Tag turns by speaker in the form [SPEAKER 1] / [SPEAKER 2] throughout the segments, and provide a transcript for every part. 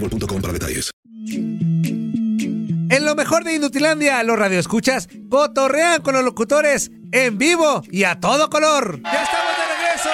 [SPEAKER 1] boostmobile.com para detalles.
[SPEAKER 2] En lo mejor de Inutilandia, los radioescuchas cotorrean con los locutores en vivo y a todo color. Ya estamos de regreso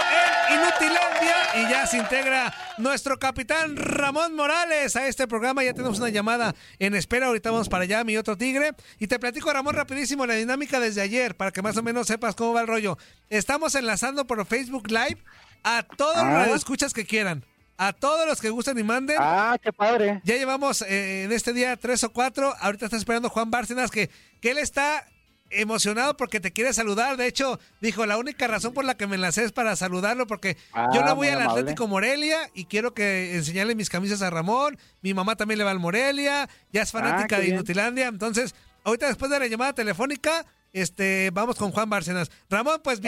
[SPEAKER 2] en Inutilandia y ya se integra nuestro capitán Ramón Morales a este programa. Ya tenemos una llamada en espera. Ahorita vamos para allá, mi otro tigre. Y te platico, Ramón, rapidísimo la dinámica desde ayer para que más o menos sepas cómo va el rollo. Estamos enlazando por Facebook Live a todos los
[SPEAKER 3] Ah.
[SPEAKER 2] radioescuchas que quieran. A todos los que gusten y manden.
[SPEAKER 3] Ah, qué padre.
[SPEAKER 2] Ya llevamos eh, en este día tres o cuatro. Ahorita está esperando Juan Bárcenas que, que él está emocionado porque te quiere saludar. De hecho, dijo, la única razón por la que me enlacé es para saludarlo porque
[SPEAKER 3] Ah,
[SPEAKER 2] yo le voy
[SPEAKER 3] muy
[SPEAKER 2] al
[SPEAKER 3] amable.
[SPEAKER 2] Atlético Morelia y quiero que enseñarle mis camisas a Ramón. Mi mamá también le va al Morelia. Ya es fanática
[SPEAKER 3] Ah, qué
[SPEAKER 2] de
[SPEAKER 3] bien.
[SPEAKER 2] Inutilandia. Entonces, ahorita después de la llamada telefónica, este, vamos con Juan Bárcenas. Ramón, pues
[SPEAKER 3] Ah.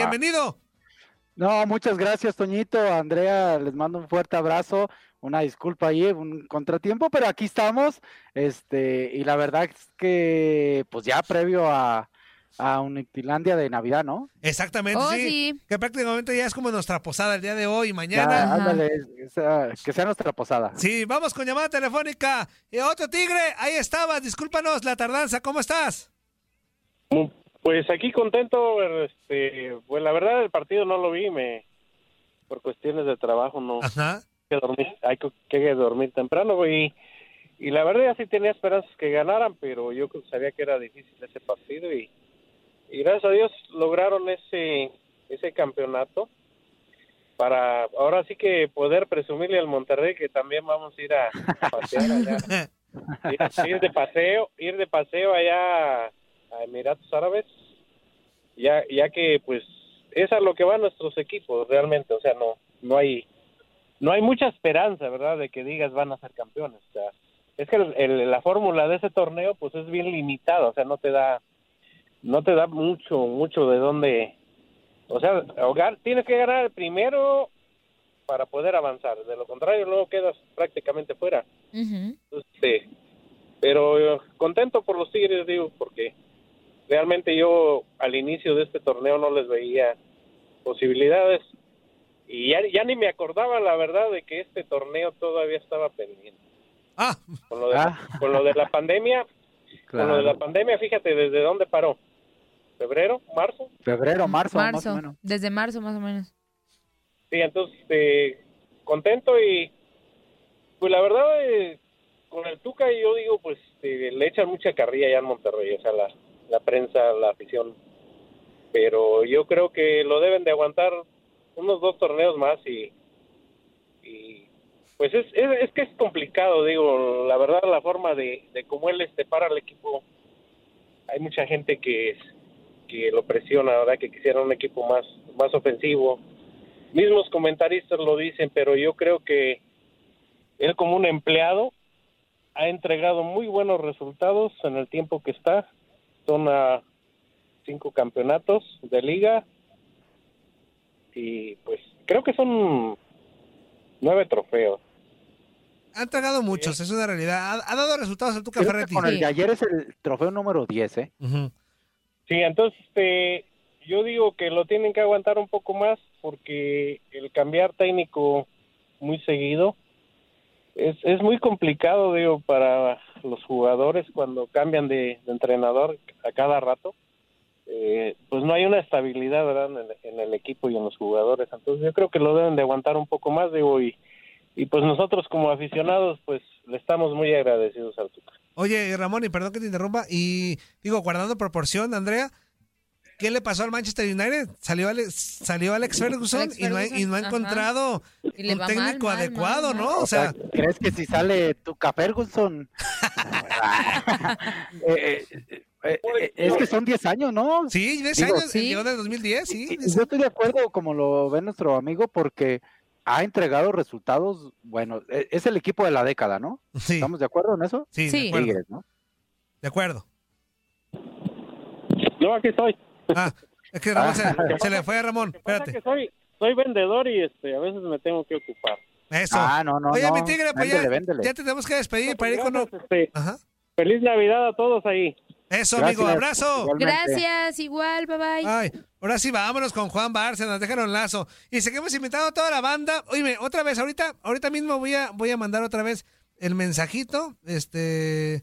[SPEAKER 3] No, muchas gracias, Toñito. Andrea, les mando un fuerte abrazo. Una disculpa ahí, un contratiempo, pero aquí estamos. Este, y la verdad es que, pues ya previo a, a Unitilandia de Navidad, ¿no?
[SPEAKER 2] Exactamente,
[SPEAKER 4] Oh,
[SPEAKER 2] sí,
[SPEAKER 4] sí.
[SPEAKER 2] Que prácticamente ya es como nuestra posada el día de hoy y
[SPEAKER 3] Ya,
[SPEAKER 2] mañana.
[SPEAKER 3] ándale, que sea nuestra posada.
[SPEAKER 2] Sí, vamos con llamada telefónica. Eh, otro tigre, ahí estabas. Discúlpanos la tardanza. ¿Cómo estás?
[SPEAKER 5] Pues aquí contento, este, pues la verdad el partido no lo vi, me por cuestiones de trabajo no
[SPEAKER 2] Ajá.
[SPEAKER 5] que dormir, hay que, que dormir temprano y, y la verdad ya sí tenía esperanzas que ganaran, pero yo sabía que era difícil ese partido y, y gracias a Dios lograron ese ese campeonato para ahora sí que poder presumirle al Monterrey que también vamos a ir a, a pasear allá, ir, ir de paseo, ir de paseo allá a Emiratos Árabes, ya ya que pues es a lo que van nuestros equipos realmente, o sea, no no hay no hay mucha esperanza, ¿verdad? De que digas van a ser campeones. O sea, es que el- el- la fórmula de ese torneo pues es bien limitada, o sea, no te da no te da mucho mucho de dónde o sea, tienes que ganar el primero para poder avanzar, de lo contrario luego quedas prácticamente fuera. Este, pero contento por los Tigres, digo, porque realmente yo al inicio de este torneo no les veía posibilidades y ya, ya ni me acordaba la verdad de que este torneo todavía estaba pendiente.
[SPEAKER 2] Ah,
[SPEAKER 5] Con lo de,
[SPEAKER 3] Ah.
[SPEAKER 5] con lo de la pandemia, con lo de la
[SPEAKER 3] Claro.
[SPEAKER 5] pandemia, fíjate desde dónde paró. ¿Febrero? ¿Marzo?
[SPEAKER 3] Febrero, marzo, más o
[SPEAKER 4] Marzo.
[SPEAKER 3] menos.
[SPEAKER 4] Desde marzo, más o menos.
[SPEAKER 5] Sí, entonces, este, contento y, pues la verdad, eh, con el Tuca yo digo, pues este, le echan mucha carrilla allá en Monterrey, o sea, la, la prensa, la afición, pero yo creo que lo deben de aguantar unos dos torneos más y, y pues es, es, que es complicado, digo, la verdad la forma de, de cómo él este para al equipo, hay mucha gente que, que lo presiona, ¿verdad? Que quisiera un equipo más, más ofensivo. Mismos comentaristas lo dicen, pero yo creo que él como un empleado ha entregado muy buenos resultados en el tiempo que está. Son a cinco campeonatos de liga y pues creo que son nueve trofeos.
[SPEAKER 2] Ha entregado muchos, es una realidad. Ha, ha dado resultados el Tuca
[SPEAKER 3] Creo que
[SPEAKER 2] Ferretti.
[SPEAKER 3] con el de ayer es el trofeo número 10, ¿eh?
[SPEAKER 5] Sí, entonces este, yo digo que lo tienen que aguantar un poco más porque el cambiar técnico muy seguido es, es muy complicado, digo, para los jugadores cuando cambian de, de entrenador a cada rato. Eh, pues no hay una estabilidad, ¿verdad? En en el equipo y en los jugadores. Entonces yo creo que lo deben de aguantar un poco más, digo, y, y pues nosotros como aficionados, pues le estamos muy agradecidos al Tuca.
[SPEAKER 2] Oye, Ramón, y perdón que te interrumpa, y digo, guardando proporción, Andrea, ¿qué le pasó al Manchester United? Salió Alex, salió Alex Ferguson,
[SPEAKER 4] Alex
[SPEAKER 2] y no ha, y
[SPEAKER 4] Ferguson,
[SPEAKER 2] no ha
[SPEAKER 4] ajá.
[SPEAKER 2] encontrado
[SPEAKER 4] Y
[SPEAKER 2] un técnico
[SPEAKER 4] mal,
[SPEAKER 2] adecuado,
[SPEAKER 4] mal,
[SPEAKER 2] ¿no? O sea,
[SPEAKER 3] ¿crees que si sale Tuca Ferguson? Eh, eh, eh, es que son 10 años, ¿no?
[SPEAKER 2] sí, 10
[SPEAKER 3] Digo,
[SPEAKER 2] años,
[SPEAKER 4] sí.
[SPEAKER 2] llegó del 2010, sí.
[SPEAKER 3] Yo estoy de acuerdo, como lo ve nuestro amigo, porque ha entregado resultados, bueno, e- es el equipo de la década, ¿no?
[SPEAKER 2] Sí,
[SPEAKER 3] ¿Estamos de acuerdo en eso?
[SPEAKER 2] sí,
[SPEAKER 4] Sí.
[SPEAKER 2] de acuerdo.
[SPEAKER 3] Tigres, ¿no?
[SPEAKER 2] De acuerdo.
[SPEAKER 5] No, aquí estoy.
[SPEAKER 2] Ah, es que Ramón se, se le fue a Ramón, espérate.
[SPEAKER 5] que soy, soy vendedor y este, a veces me tengo que ocupar.
[SPEAKER 2] Eso.
[SPEAKER 3] Ah, no, no,
[SPEAKER 2] Oye,
[SPEAKER 3] no.
[SPEAKER 2] mi tigre, pues ya,
[SPEAKER 3] Véndele, véndele.
[SPEAKER 2] ya te tenemos que despedir para ir con...
[SPEAKER 5] Este,
[SPEAKER 2] Ajá.
[SPEAKER 5] feliz Navidad a todos ahí.
[SPEAKER 2] Eso,
[SPEAKER 3] Gracias,
[SPEAKER 2] amigo, abrazo.
[SPEAKER 3] igualmente.
[SPEAKER 4] Gracias, igual, bye bye.
[SPEAKER 2] Ay, ahora sí vámonos con Juan Bárcenas, déjanos lazo. Y seguimos invitando a toda la banda. Oye, otra vez, ahorita, ahorita mismo voy a, voy a mandar otra vez el mensajito. Este.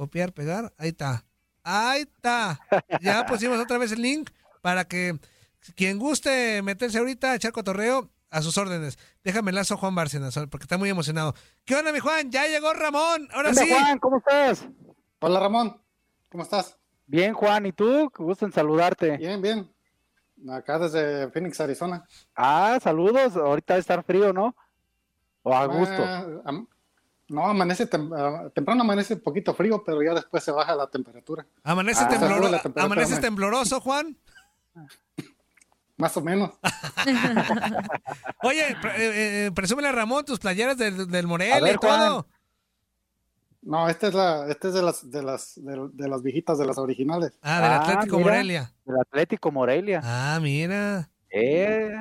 [SPEAKER 2] Copiar, pegar. Ahí está. Ahí está. Ya pusimos otra vez el link para que quien guste meterse ahorita a echar cotorreo, a sus órdenes. Déjame el lazo a Juan Bárcenas, porque está muy emocionado. ¿Qué onda, mi Juan? Ya llegó Ramón. Ahora
[SPEAKER 3] Hola,
[SPEAKER 2] sí.
[SPEAKER 3] Juan, ¿cómo estás?
[SPEAKER 6] Hola Ramón, ¿cómo estás?
[SPEAKER 3] Bien, Juan, ¿y tú? Qué gusto en saludarte.
[SPEAKER 6] Bien, bien. Acá desde Phoenix, Arizona.
[SPEAKER 3] Ah, saludos. Ahorita debe estar frío, ¿no? O a gusto.
[SPEAKER 6] Ah, no, amanece tem- ah, temprano amanece un poquito frío, pero ya después se baja la temperatura.
[SPEAKER 2] ¿Amanece
[SPEAKER 6] Ah,
[SPEAKER 2] tembloro-
[SPEAKER 6] sube la temperatura,
[SPEAKER 2] ¿Amaneces
[SPEAKER 6] man.
[SPEAKER 2] tembloroso, Juan?
[SPEAKER 6] Más o menos.
[SPEAKER 2] Oye, pre- eh, eh, presúmele a Ramón tus playeras del, del
[SPEAKER 6] A
[SPEAKER 2] Morelia
[SPEAKER 6] ver,
[SPEAKER 2] y todo.
[SPEAKER 6] No, esta es la, esta es de las, de las, de, de las viejitas, de las originales.
[SPEAKER 2] Ah, del Atlético
[SPEAKER 3] mira,
[SPEAKER 2] Morelia.
[SPEAKER 3] Del Atlético Morelia.
[SPEAKER 2] Ah, mira.
[SPEAKER 3] Eh,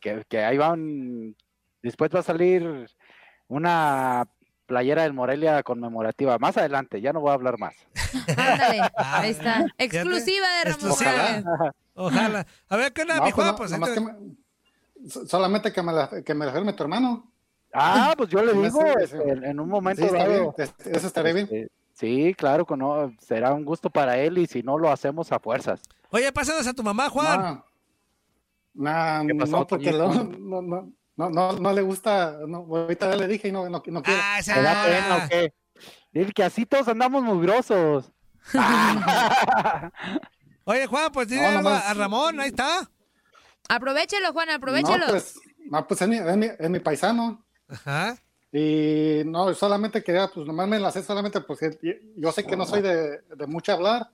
[SPEAKER 3] que, que ahí van. Después va a salir una playera del Morelia conmemorativa. Más adelante, ya no voy a hablar más.
[SPEAKER 4] Ándale,
[SPEAKER 2] Ah,
[SPEAKER 4] ahí está. Exclusiva de Ramón. Sáenz.
[SPEAKER 2] Ojalá. A ver, ¿qué onda,
[SPEAKER 6] No,
[SPEAKER 2] mi
[SPEAKER 6] pues
[SPEAKER 2] Juan?
[SPEAKER 6] no,
[SPEAKER 2] Pues, ahí
[SPEAKER 6] que
[SPEAKER 2] te-
[SPEAKER 6] me- so- solamente que me la, que me la firme tu hermano.
[SPEAKER 3] Ah, pues yo le digo
[SPEAKER 6] sí,
[SPEAKER 3] este,
[SPEAKER 6] sí.
[SPEAKER 3] en, en un momento
[SPEAKER 6] Sí, está
[SPEAKER 3] dado.
[SPEAKER 6] bien, eso estaría bien.
[SPEAKER 3] este, sí, claro que no. Será un gusto para él y si no lo hacemos a fuerzas.
[SPEAKER 2] Oye, pásanos a tu mamá, Juan.
[SPEAKER 6] No, Nah,
[SPEAKER 3] ¿Qué pasó,
[SPEAKER 6] no, porque no, no, no, no, no, no le gusta. No, ahorita ya le dije y no, no, no quiere.
[SPEAKER 2] Ah, esa
[SPEAKER 3] ¿Te da
[SPEAKER 2] no.
[SPEAKER 3] pena o qué? Dile que así todos andamos mugrosos.
[SPEAKER 2] Oye, Juan, pues dile
[SPEAKER 6] No,
[SPEAKER 2] algo
[SPEAKER 6] nomás-
[SPEAKER 2] a Ramón, ahí está.
[SPEAKER 4] Aprovechelo, Juan, aprovechelo.
[SPEAKER 6] No, pues, no, pues es mi, es mi, es mi paisano.
[SPEAKER 2] Ajá.
[SPEAKER 6] Y no, solamente quería, pues nomás me enlacé solamente porque yo sé que no soy de, de mucho hablar,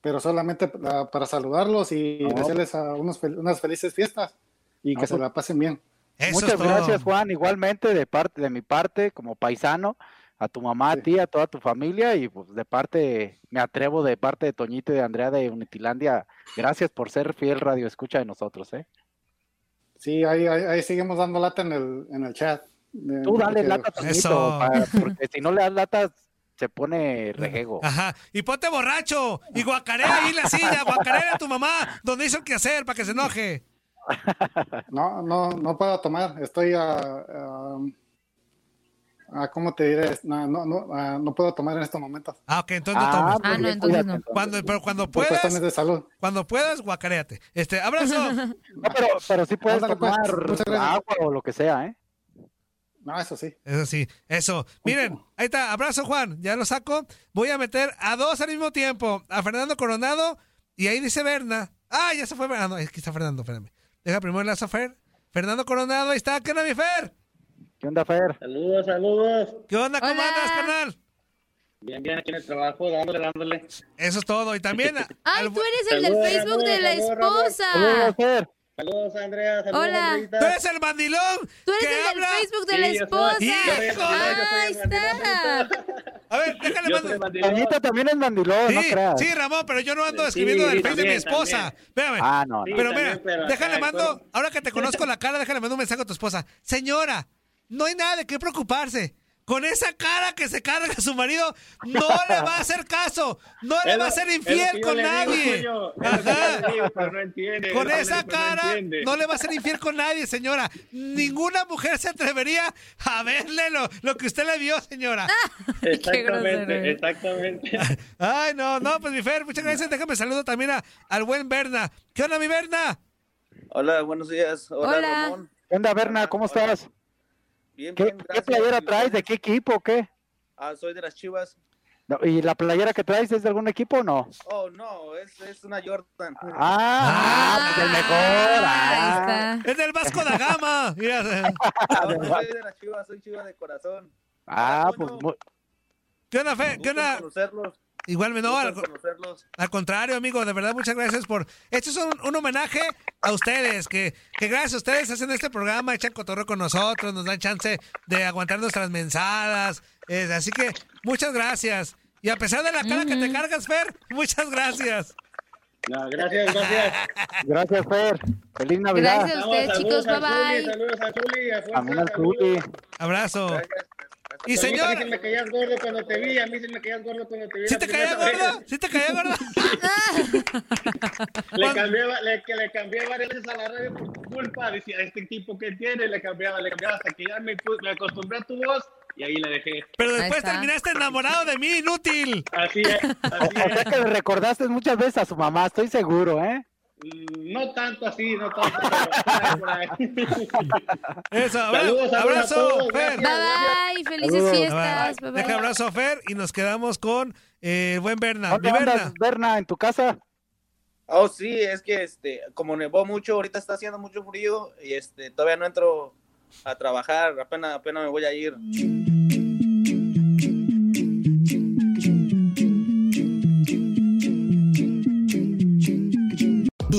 [SPEAKER 6] pero solamente para, para saludarlos y
[SPEAKER 3] No.
[SPEAKER 6] desearles a unos, fel- unas felices fiestas y
[SPEAKER 3] No,
[SPEAKER 6] que se
[SPEAKER 3] pues-
[SPEAKER 6] la pasen bien.
[SPEAKER 2] Eso
[SPEAKER 3] Muchas gracias, Juan. Igualmente de parte de mi parte, como paisano, a tu mamá, a ti, a toda tu familia y pues de parte, me atrevo de parte de Toñito y de Andrea de Unitilandia, gracias por ser fiel radio escucha de nosotros, ¿eh?
[SPEAKER 6] Sí, ahí, ahí, ahí seguimos dando lata en el, en el chat. Eh,
[SPEAKER 3] Tú dale lata, Toñito, para- porque si no le das lata, se pone rejego.
[SPEAKER 2] Ajá. Y ponte borracho. Y guacarea ahí en la silla. Guacarea a tu mamá donde hizo el quehacer para que se enoje.
[SPEAKER 6] No, no, no puedo tomar. Estoy a, a- ah, ¿cómo te diré? No, no, no, ah, no puedo tomar en estos momentos.
[SPEAKER 2] Ah, ok, entonces no
[SPEAKER 6] Ah,
[SPEAKER 2] tomes.
[SPEAKER 6] Ah, no, entonces
[SPEAKER 4] no.
[SPEAKER 2] Cuando, pero cuando puedas,
[SPEAKER 6] de salud.
[SPEAKER 2] cuando puedas, guacareate. Este, abrazo.
[SPEAKER 3] No, pero, pero sí puedes
[SPEAKER 6] Ándale, pues.
[SPEAKER 3] tomar agua o lo que sea, ¿eh?
[SPEAKER 6] No, eso sí.
[SPEAKER 2] Eso sí, eso. Miren, ahí está, abrazo Juan, ya lo saco. Voy a meter a dos al mismo tiempo, a Fernando Coronado y ahí dice Berna. Ah, ya se fue Fernando. Aquí está Fernando, espérame. Deja primero el a Fer. Fernando Coronado, ahí está. ¿Qué onda, mi Fer?
[SPEAKER 3] ¿Qué onda, Fer?
[SPEAKER 7] Saludos, saludos.
[SPEAKER 2] ¿Qué onda? ¿Cómo
[SPEAKER 4] Hola.
[SPEAKER 2] andas, carnal?
[SPEAKER 7] Bien, bien, aquí en el trabajo, dándole, dándole.
[SPEAKER 2] Eso es todo. Y también...
[SPEAKER 4] Ay, tú eres el del
[SPEAKER 7] Saludos,
[SPEAKER 4] Facebook de la esposa.
[SPEAKER 3] Saludos, Fer.
[SPEAKER 7] Saludos, Andrea. Saludos,
[SPEAKER 4] Hola.
[SPEAKER 7] Andreita.
[SPEAKER 2] ¡Tú eres el mandilón!
[SPEAKER 4] Tú eres
[SPEAKER 2] que
[SPEAKER 4] el del
[SPEAKER 2] habla?
[SPEAKER 4] Facebook de
[SPEAKER 7] Sí,
[SPEAKER 4] la esposa.
[SPEAKER 7] Soy
[SPEAKER 4] Ahí está.
[SPEAKER 2] A ver, déjale
[SPEAKER 7] mandilón.
[SPEAKER 3] Toñito también es mandilón, no
[SPEAKER 2] Sí,
[SPEAKER 3] creas.
[SPEAKER 2] sí, Ramón, pero yo no ando
[SPEAKER 7] Sí,
[SPEAKER 2] escribiendo del Facebook de mi esposa.
[SPEAKER 3] Ah, no,
[SPEAKER 7] Sí,
[SPEAKER 3] no.
[SPEAKER 2] Pero
[SPEAKER 7] también,
[SPEAKER 2] mira,
[SPEAKER 7] pero
[SPEAKER 2] déjale mando, ahora que te conozco la cara, déjale mando un mensaje a tu esposa. Señora, no hay nada de qué preocuparse. Con esa cara que se carga su marido, no le va a hacer caso. No le va a ser infiel con nadie. Con esa cara no le va a ser infiel con nadie, señora. Ninguna mujer se atrevería a verle lo, lo que usted le vio, señora.
[SPEAKER 7] Exactamente, exactamente.
[SPEAKER 2] Ay, no, no, pues mi Fer, muchas gracias. Déjame saludo también a- al buen Berna. ¿Qué onda, mi Berna?
[SPEAKER 8] Hola, buenos días. Hola,
[SPEAKER 4] Hola.
[SPEAKER 8] Ramón.
[SPEAKER 3] ¿Qué onda, Berna? ¿Cómo estás?
[SPEAKER 8] Bien,
[SPEAKER 3] ¿Qué,
[SPEAKER 8] bien,
[SPEAKER 3] qué playera traes? ¿De qué equipo o qué?
[SPEAKER 8] Ah, soy de las Chivas.
[SPEAKER 3] No, ¿Y la playera que traes es de algún equipo o no?
[SPEAKER 8] Oh, no, es, es una Jordan.
[SPEAKER 3] Ah, pues el mejor.
[SPEAKER 4] Ahí
[SPEAKER 3] Ah,
[SPEAKER 4] está.
[SPEAKER 2] Es del Vasco da Gama. Mira,
[SPEAKER 8] No, no soy de las Chivas, soy Chiva de corazón.
[SPEAKER 3] ah, pues
[SPEAKER 8] Toño,
[SPEAKER 3] muy-
[SPEAKER 2] ¿qué onda, Fer? ¿Qué onda?
[SPEAKER 8] conocerlos.
[SPEAKER 2] Igual me no, al, al contrario, amigo, de verdad, muchas gracias por... Esto es un, un homenaje a ustedes, que, que gracias a ustedes hacen este programa, echan cotorreo con nosotros, nos dan chance de aguantar nuestras mensadas. eh, así que, muchas gracias. Y a pesar de la cara que te cargas, Fer, muchas gracias.
[SPEAKER 7] No, gracias, gracias.
[SPEAKER 3] gracias, Fer. Feliz Navidad.
[SPEAKER 4] Gracias a ustedes, chicos.
[SPEAKER 7] a
[SPEAKER 4] Bye bye.
[SPEAKER 7] Saludos a a
[SPEAKER 3] al
[SPEAKER 7] saludos.
[SPEAKER 3] Zuli.
[SPEAKER 2] Abrazo. Y
[SPEAKER 7] A mí
[SPEAKER 2] señor,
[SPEAKER 7] sí me caías gordo cuando te vi, a mí sí me caías gordo cuando te vi.
[SPEAKER 2] ¿sí te caía gordo? ¿Sí te caía gordo?
[SPEAKER 7] Le cambié, le, que le cambié varias veces a la radio por tu culpa. Decía, este tipo que tiene, le cambiaba, le cambiaba hasta que ya me, me acostumbré a tu voz y ahí la dejé.
[SPEAKER 2] Pero después terminaste enamorado de mí, inútil.
[SPEAKER 7] Así es,
[SPEAKER 3] O,
[SPEAKER 7] así
[SPEAKER 3] o sea
[SPEAKER 7] es.
[SPEAKER 3] que le recordaste muchas veces a su mamá, estoy seguro, ¿eh?
[SPEAKER 7] Mm, No tanto así, no tanto, pero por ahí.
[SPEAKER 2] Eso,
[SPEAKER 7] Saludos, saludos a
[SPEAKER 2] abrazo,
[SPEAKER 7] todos,
[SPEAKER 2] Fer.
[SPEAKER 4] Bye bye. Felices
[SPEAKER 3] Saludos.
[SPEAKER 4] fiestas. Bye
[SPEAKER 2] Deja abrazo a Fer y nos quedamos con eh, el buen Berna.
[SPEAKER 3] ¿Dónde
[SPEAKER 2] Mi Berna.
[SPEAKER 3] andas, Berna? ¿En tu casa?
[SPEAKER 8] Oh, sí, es que este, como nevó mucho, ahorita está haciendo mucho frío y este, todavía no entro a trabajar, apenas, apenas me voy a ir.